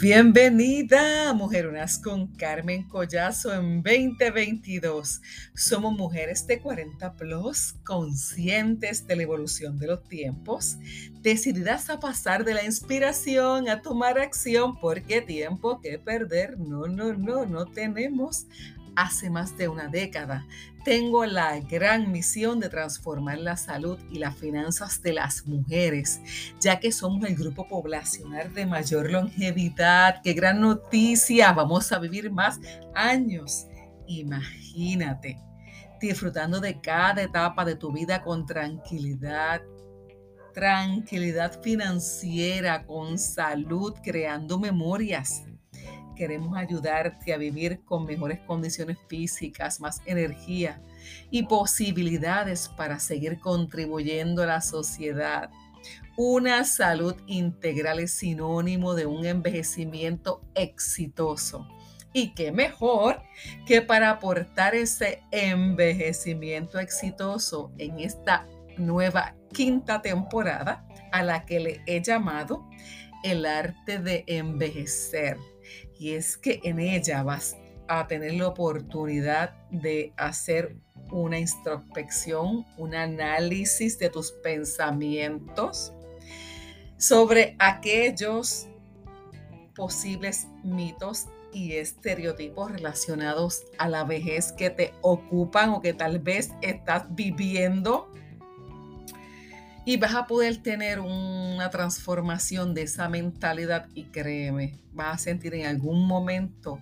Bienvenida, Mujerunas con Carmen Collazo en 2022. Somos mujeres de 40 plus, conscientes de la evolución de los tiempos, decididas a pasar de la inspiración a tomar acción, porque tiempo que perder, no, no, no, no tenemos hace más de una década. Tengo la gran misión de transformar la salud y las finanzas de las mujeres, ya que somos el grupo poblacional de mayor longevidad. ¡Qué gran noticia! Vamos a vivir más años. Imagínate, disfrutando de cada etapa de tu vida con tranquilidad, tranquilidad financiera, con salud, creando memorias queremos ayudarte a vivir con mejores condiciones físicas, más energía y posibilidades para seguir contribuyendo a la sociedad. Una salud integral es sinónimo de un envejecimiento exitoso. Y qué mejor que para aportar ese envejecimiento exitoso en esta nueva quinta temporada a la que le he llamado el arte de envejecer. Y es que en ella vas a tener la oportunidad de hacer una introspección, un análisis de tus pensamientos sobre aquellos posibles mitos y estereotipos relacionados a la vejez que te ocupan o que tal vez estás viviendo y vas a poder tener una transformación de esa mentalidad y créeme, vas a sentir en algún momento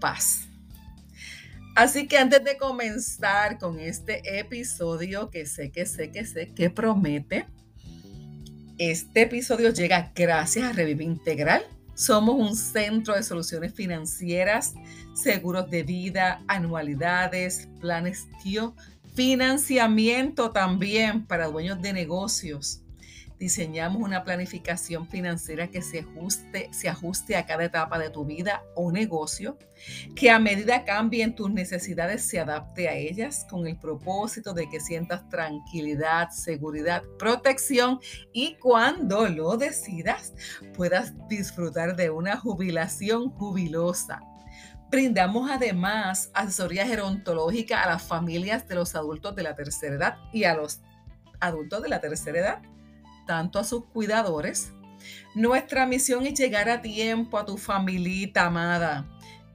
paz. Así que antes de comenzar con este episodio que sé, que sé, que sé, que promete, este episodio llega gracias a Revive Integral. Somos un centro de soluciones financieras, seguros de vida, anualidades, planes tío Financiamiento también para dueños de negocios. Diseñamos una planificación financiera que se ajuste, se ajuste a cada etapa de tu vida o negocio, que a medida cambien tus necesidades se adapte a ellas con el propósito de que sientas tranquilidad, seguridad, protección y cuando lo decidas puedas disfrutar de una jubilación jubilosa Brindamos además asesoría gerontológica a las familias de los adultos de la tercera edad y a los adultos de la tercera edad, tanto a sus cuidadores. Nuestra misión es llegar a tiempo a tu familita amada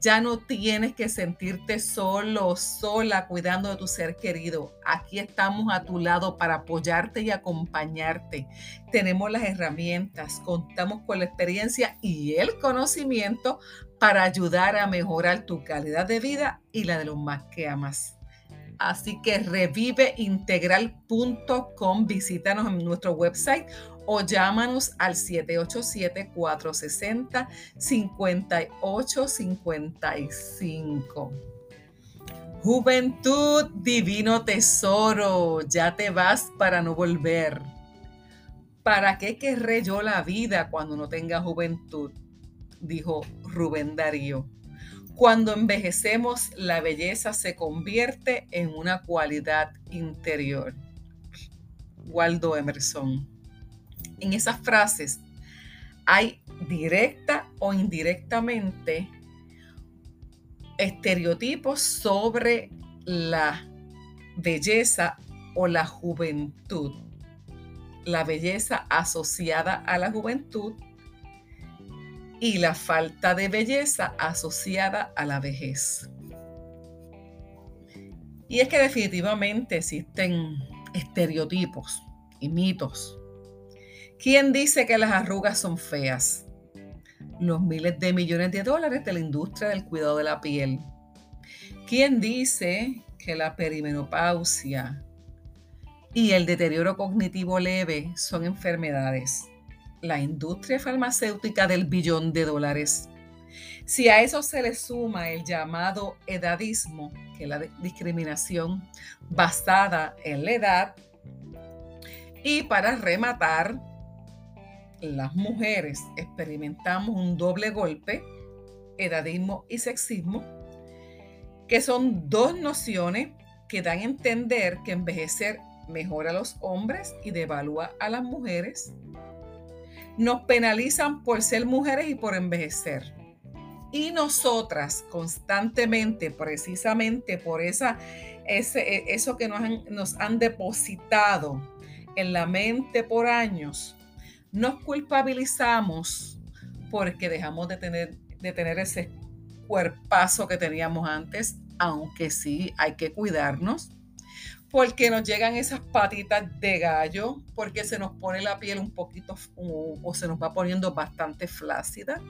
ya no tienes que sentirte solo sola cuidando de tu ser querido. Aquí estamos a tu lado para apoyarte y acompañarte. Tenemos las herramientas, contamos con la experiencia y el conocimiento para ayudar a mejorar tu calidad de vida y la de los más que amas. Así que reviveintegral.com, visítanos en nuestro website o llámanos al 787-460-5855. Juventud, divino tesoro, ya te vas para no volver. ¿Para qué querré yo la vida cuando no tenga juventud? Dijo Rubén Darío. Cuando envejecemos, la belleza se convierte en una cualidad interior. Waldo Emerson en esas frases hay directa o indirectamente estereotipos sobre la belleza o la juventud. La belleza asociada a la juventud y la falta de belleza asociada a la vejez. Y es que definitivamente existen estereotipos y mitos ¿Quién dice que las arrugas son feas? Los miles de millones de dólares de la industria del cuidado de la piel. ¿Quién dice que la perimenopausia y el deterioro cognitivo leve son enfermedades? La industria farmacéutica del billón de dólares. Si a eso se le suma el llamado edadismo, que es la discriminación basada en la edad, y para rematar, las mujeres experimentamos un doble golpe, edadismo y sexismo, que son dos nociones que dan a entender que envejecer mejora a los hombres y devalúa a las mujeres. Nos penalizan por ser mujeres y por envejecer. Y nosotras constantemente, precisamente por esa, ese, eso que nos han, nos han depositado en la mente por años, nos culpabilizamos porque dejamos de tener, de tener ese cuerpazo que teníamos antes, aunque sí hay que cuidarnos, porque nos llegan esas patitas de gallo, porque se nos pone la piel un poquito o, se nos va poniendo bastante flácida,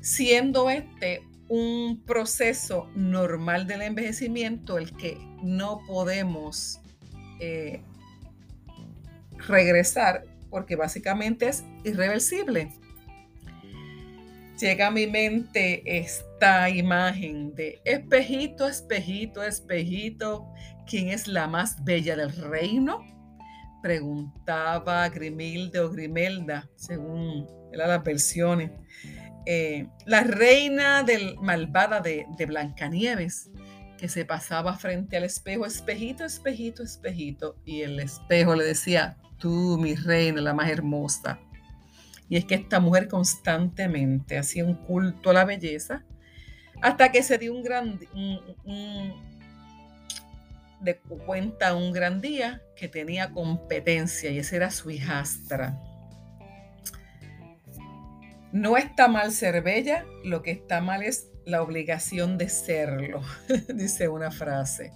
siendo este un proceso normal del envejecimiento, el que no podemos eh, regresar, porque básicamente es irreversible. Llega a mi mente esta imagen de espejito, espejito, espejito, ¿quién es la más bella del reino? Preguntaba Grimilde o Grimelda, según las versiones. Eh, la reina del malvada de, de Blancanieves, que se pasaba frente al espejo, espejito, espejito, espejito, y el espejo le decía, tú, mi reina, la más hermosa. Y es que esta mujer constantemente hacía un culto a la belleza hasta que se dio un gran, de cuenta un gran día que tenía competencia y esa era su hijastra. No está mal ser bella, lo que está mal es la obligación de serlo, dice una frase.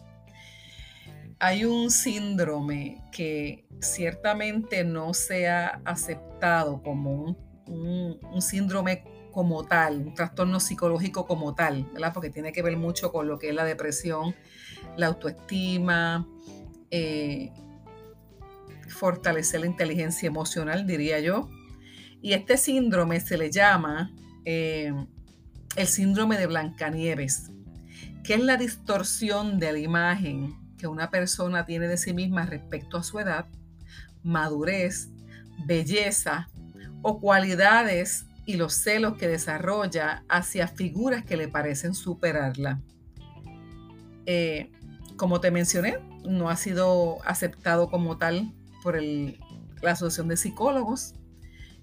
Hay un síndrome que ciertamente no se ha aceptado como un, síndrome como tal, un trastorno psicológico como tal, ¿verdad? Porque tiene que ver mucho con lo que es la depresión, la autoestima, eh, fortalecer la inteligencia emocional, diría yo. Y este síndrome se le llama eh, el síndrome de Blancanieves, que es la distorsión de la imagen que una persona tiene de sí misma respecto a su edad madurez, belleza o cualidades y los celos que desarrolla hacia figuras que le parecen superarla. Eh, como te mencioné, no ha sido aceptado como tal por la Asociación de Psicólogos.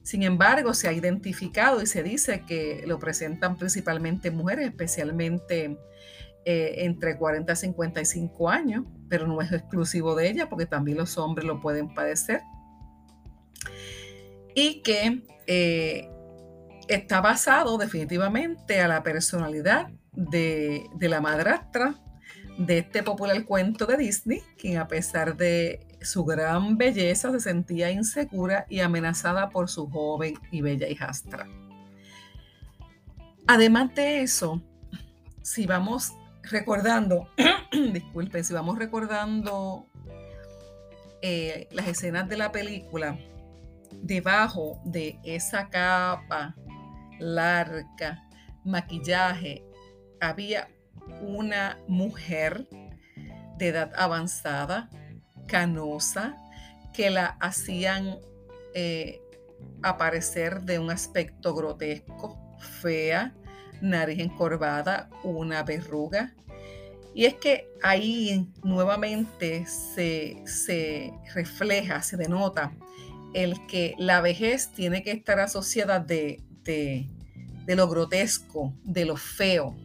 Sin embargo, se ha identificado y se dice que lo presentan principalmente mujeres, especialmente eh, entre 40 y 55 años, pero no es exclusivo de ella porque también los hombres lo pueden padecer. Y que eh, está basado definitivamente a la personalidad de, de la madrastra de este popular cuento de Disney, quien a pesar de su gran belleza se sentía insegura y amenazada por su joven y bella hijastra. Además de eso, si vamos recordando, disculpen, si vamos recordando eh, las escenas de la película, debajo de esa capa larga, maquillaje, había una mujer de edad avanzada, canosa, que la hacían eh, aparecer de un aspecto grotesco, fea, nariz encorvada, una verruga. Y es que ahí nuevamente se, refleja, se denota el que la vejez tiene que estar asociada de, de, lo grotesco, de lo feo.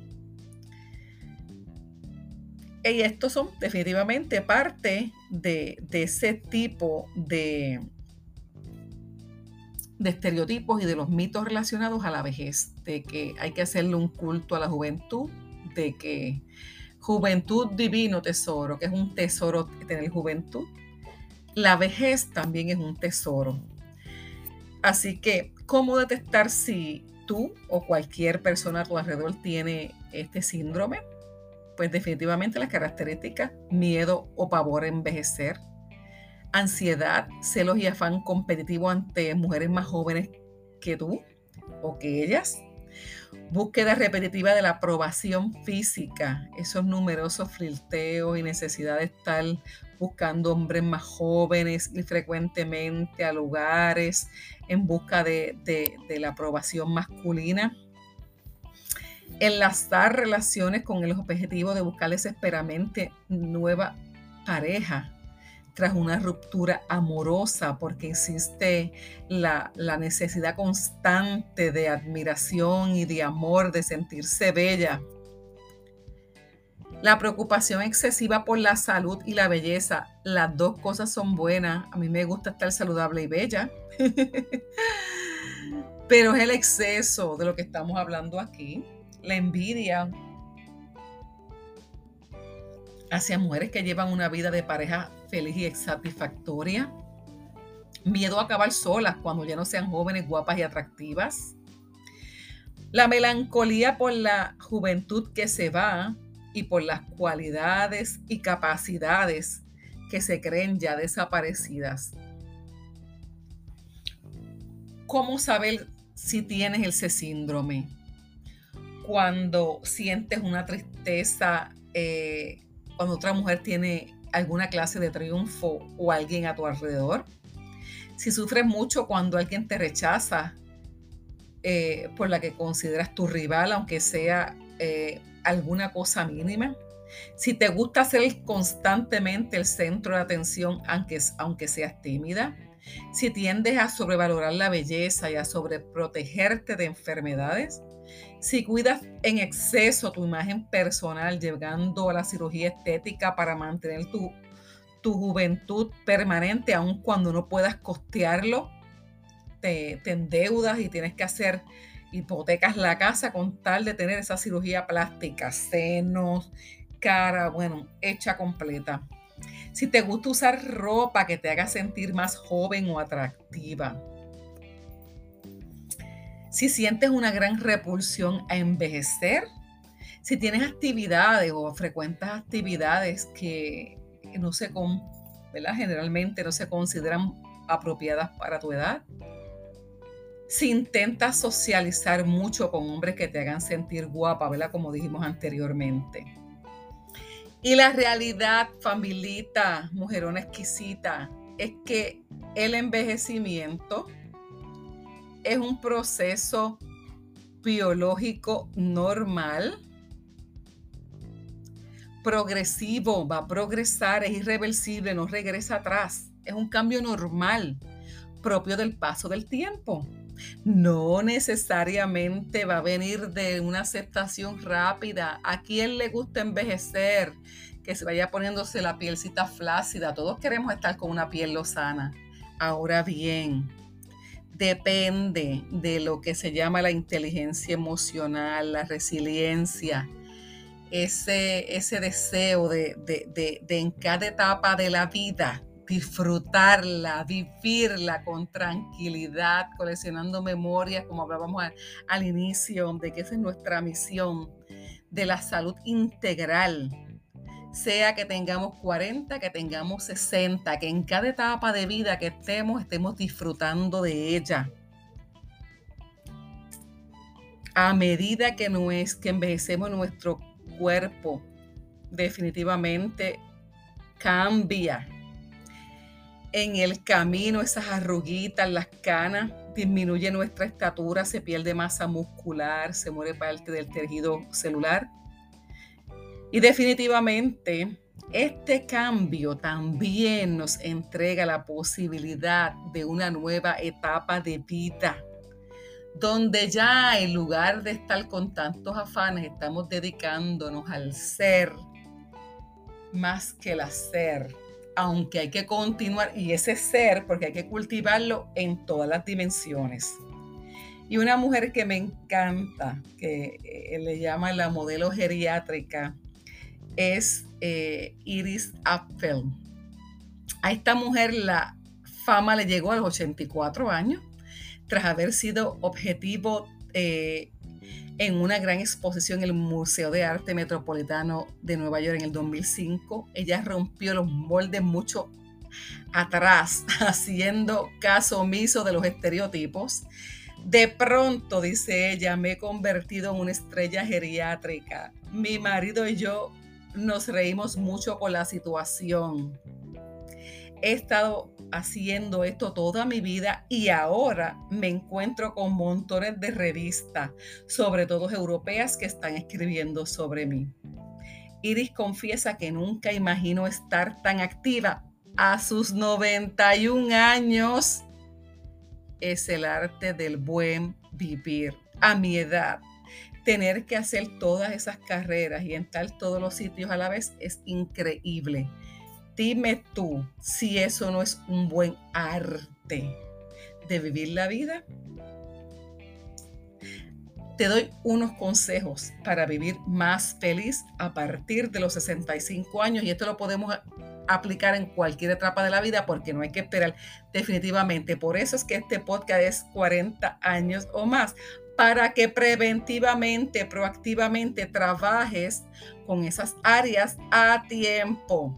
Y estos son definitivamente parte de, de ese tipo de, de estereotipos y de los mitos relacionados a la vejez, de que hay que hacerle un culto a la juventud, de que juventud divino tesoro, que es un tesoro tener juventud. La vejez también es un tesoro. Así que, ¿cómo detectar si tú o cualquier persona a tu alrededor tiene este síndrome? Pues definitivamente las características, miedo o pavor a envejecer, ansiedad, celos y afán competitivo ante mujeres más jóvenes que tú o que ellas. Búsqueda repetitiva de la aprobación física, esos numerosos flirteos y necesidad de estar buscando hombres más jóvenes y frecuentemente a lugares en busca de, de la aprobación masculina. Enlazar relaciones con el objetivo de buscar desesperadamente nueva pareja tras una ruptura amorosa porque existe la, la, necesidad constante de admiración y de amor, de sentirse bella. La preocupación excesiva por la salud y la belleza, las dos cosas son buenas. A mí me gusta estar saludable y bella. Pero es el exceso de lo que estamos hablando aquí. La envidia hacia mujeres que llevan una vida de pareja feliz y satisfactoria. Miedo a acabar solas cuando ya no sean jóvenes, guapas y atractivas. La melancolía por la juventud que se va y por las cualidades y capacidades que se creen ya desaparecidas. ¿Cómo saber si tienes ese síndrome? Cuando sientes una tristeza, eh, cuando otra mujer tiene alguna clase de triunfo o alguien a tu alrededor. Si sufres mucho cuando alguien te rechaza eh, por la que consideras tu rival, aunque sea eh, alguna cosa mínima. Si te gusta ser constantemente el centro de atención, aunque, aunque seas tímida. Si tiendes a sobrevalorar la belleza y a sobreprotegerte de enfermedades. Si cuidas en exceso tu imagen personal, llegando a la cirugía estética para mantener tu, tu juventud permanente, aun cuando no puedas costearlo, te, te endeudas y tienes que hacer hipotecas la casa con tal de tener esa cirugía plástica, senos, cara, bueno, hecha completa. Si te gusta usar ropa que te haga sentir más joven o atractiva. Si sientes una gran repulsión a envejecer. Si tienes actividades o frecuentas actividades que no se, ¿verdad? generalmente no se consideran apropiadas para tu edad si intentas socializar mucho con hombres que te hagan sentir guapa, ¿verdad? Como dijimos anteriormente. Y la realidad, familita, mujerona exquisita, es que el envejecimiento es un proceso biológico normal, progresivo, va a progresar, es irreversible, no regresa atrás. Es un cambio normal propio del paso del tiempo no necesariamente va a venir de una aceptación rápida. ¿A quién le gusta envejecer? Que se vaya poniéndose la pielcita flácida. Todos queremos estar con una piel lozana. Ahora bien, depende de lo que se llama la inteligencia emocional, la resiliencia, ese, ese deseo de, de en cada etapa de la vida disfrutarla, vivirla con tranquilidad, coleccionando memorias, como hablábamos al, inicio, de que esa es nuestra misión, de la salud integral, sea que tengamos 40, que tengamos 60, que en cada etapa de vida que estemos, estemos disfrutando de ella. A medida que, no es, que envejecemos nuestro cuerpo, definitivamente cambia en el camino esas arruguitas, las canas, disminuye nuestra estatura, se pierde masa muscular, se muere parte del tejido celular. Y definitivamente este cambio también nos entrega la posibilidad de una nueva etapa de vida, donde ya en lugar de estar con tantos afanes, estamos dedicándonos al ser más que el hacer aunque hay que continuar, y ese ser, porque hay que cultivarlo en todas las dimensiones. Y una mujer que me encanta, que eh, le llama la modelo geriátrica, es eh, Iris Apfel. A esta mujer la fama le llegó a los 84 años, tras haber sido objetivo eh, en una gran exposición en el Museo de Arte Metropolitano de Nueva York en el 2005. Ella rompió los moldes mucho atrás, haciendo caso omiso de los estereotipos. De pronto, dice ella, me he convertido en una estrella geriátrica. Mi marido y yo nos reímos mucho con la situación. He estado haciendo esto toda mi vida y ahora me encuentro con montones de revistas, sobre todo europeas, que están escribiendo sobre mí. Iris confiesa que nunca imaginó estar tan activa, a sus 91 años es el arte del buen vivir. A mi edad, tener que hacer todas esas carreras y entrar todos los sitios a la vez es increíble. Dime tú si eso no es un buen arte de vivir la vida. Te doy unos consejos para vivir más feliz a partir de los 65 años y esto lo podemos aplicar en cualquier etapa de la vida porque no hay que esperar definitivamente. Por eso es que este podcast es 40 años o más, para que preventivamente, proactivamente trabajes con esas áreas a tiempo.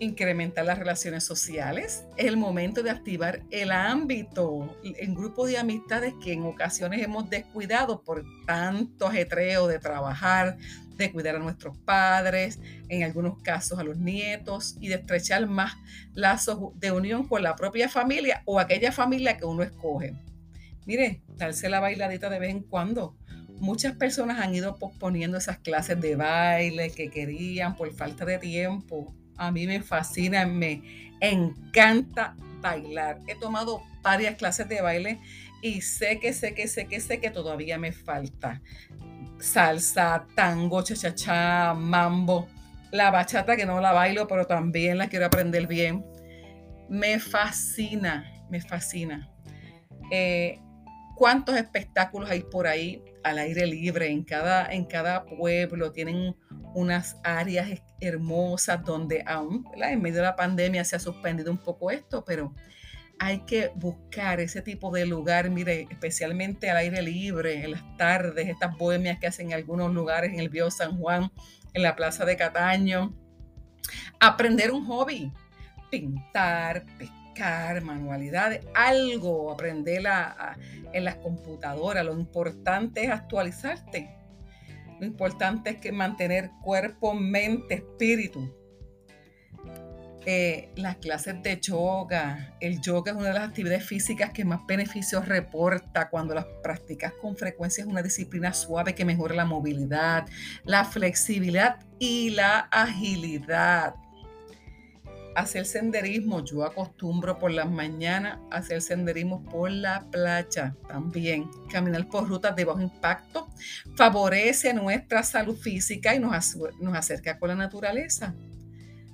Incrementar las relaciones sociales. Es el momento de activar el ámbito en grupos de amistades que en ocasiones hemos descuidado por tanto ajetreo de trabajar, de cuidar a nuestros padres, en algunos casos a los nietos y de estrechar más lazos de unión con la propia familia o aquella familia que uno escoge. Mire, darse la bailadita de vez en cuando. Muchas personas han ido posponiendo esas clases de baile que querían por falta de tiempo. A mí me fascina, me encanta bailar. He tomado varias clases de baile y sé que, sé que, sé que, sé que todavía me falta salsa, tango, cha mambo, la bachata que no la bailo, pero también la quiero aprender bien. Me fascina, me fascina. Eh, ¿Cuántos espectáculos hay por ahí al aire libre? En cada, en cada pueblo tienen unas áreas hermosas donde aún en medio de la pandemia se ha suspendido un poco esto, pero hay que buscar ese tipo de lugar, mire, especialmente al aire libre, en las tardes, estas bohemias que hacen en algunos lugares, en el Bío San Juan, en la Plaza de Cataño. Aprender un hobby, pintar, pescar, manualidades, algo, aprender en las computadoras. Lo importante es actualizarte. Lo importante es que mantener cuerpo, mente, espíritu eh, las clases de yoga. El yoga es una de las actividades físicas que más beneficios reporta cuando las practicas con frecuencia. Es una disciplina suave que mejora la movilidad, la flexibilidad y la agilidad. Hacer senderismo, yo acostumbro por las mañanas hacer senderismo por la playa también. Caminar por rutas de bajo impacto favorece nuestra salud física y nos, nos acerca con la naturaleza.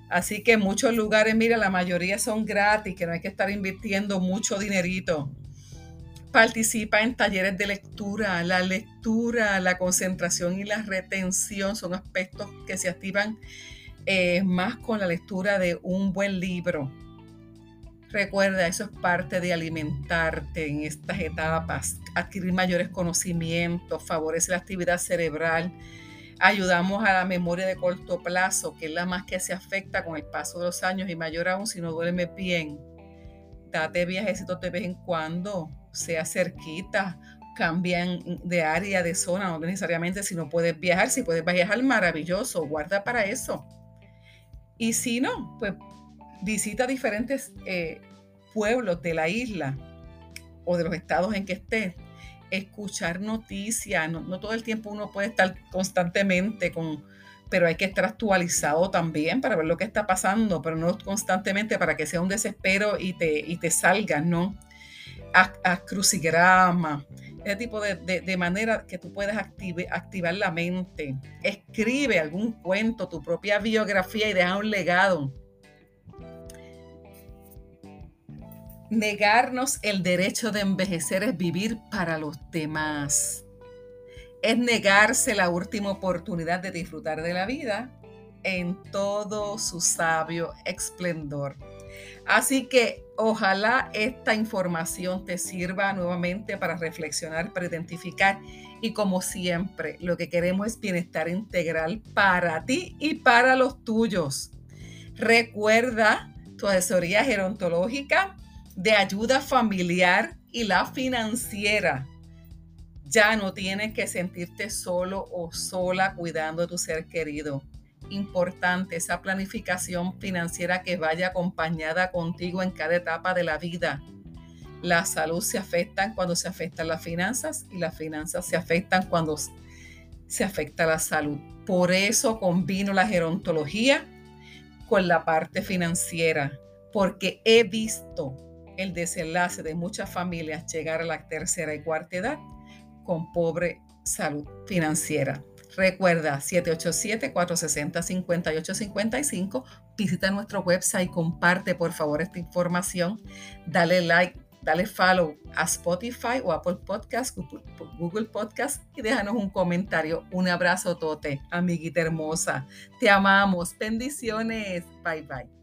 Así que muchos lugares, mira, la mayoría son gratis, que no hay que estar invirtiendo mucho dinerito. Participa en talleres de lectura. La lectura, la concentración y la retención son aspectos que se activan eh, más con la lectura de un buen libro. Recuerda, eso es parte de alimentarte en estas etapas, adquirir mayores conocimientos, favorece la actividad cerebral, Ayudamos a la memoria de corto plazo, que es la más que se afecta con el paso de los años y mayor aún si no duermes bien. Date viajecitos de vez en cuando, sea cerquita, cambian de área, de zona, no necesariamente si no puedes viajar, si puedes viajar, maravilloso, guarda para eso. Y si no, pues visita diferentes eh, pueblos de la isla o de los estados en que estés escuchar noticias, no, todo el tiempo uno puede estar constantemente con, pero hay que estar actualizado también para ver lo que está pasando, pero no constantemente para que sea un desespero y te, y te salgas, ¿no? A, crucigrama, ese tipo de, manera que tú puedas activar la mente. Escribe algún cuento, tu propia biografía y deja un legado Negarnos el derecho de envejecer es vivir para los demás. Es negarse la última oportunidad de disfrutar de la vida en todo su sabio esplendor. Así que ojalá esta información te sirva nuevamente para reflexionar, para identificar y como siempre, lo que queremos es bienestar integral para ti y para los tuyos. Recuerda tu asesoría gerontológica de ayuda familiar y la financiera. Ya no tienes que sentirte solo o sola cuidando de tu ser querido. Importante esa planificación financiera que vaya acompañada contigo en cada etapa de la vida. La salud se afecta cuando se afectan las finanzas y las finanzas se afectan cuando se afecta la salud. Por eso combino la gerontología con la parte financiera, porque he visto el desenlace de muchas familias llegar a la tercera y cuarta edad con pobre salud financiera. Recuerda 787-460-5855. Visita nuestro website, comparte por favor esta información, dale like, dale follow a Spotify o Apple Podcast, Google Podcast y déjanos un comentario. Un abrazo, Tote, amiguita hermosa. Te amamos. Bendiciones. Bye bye.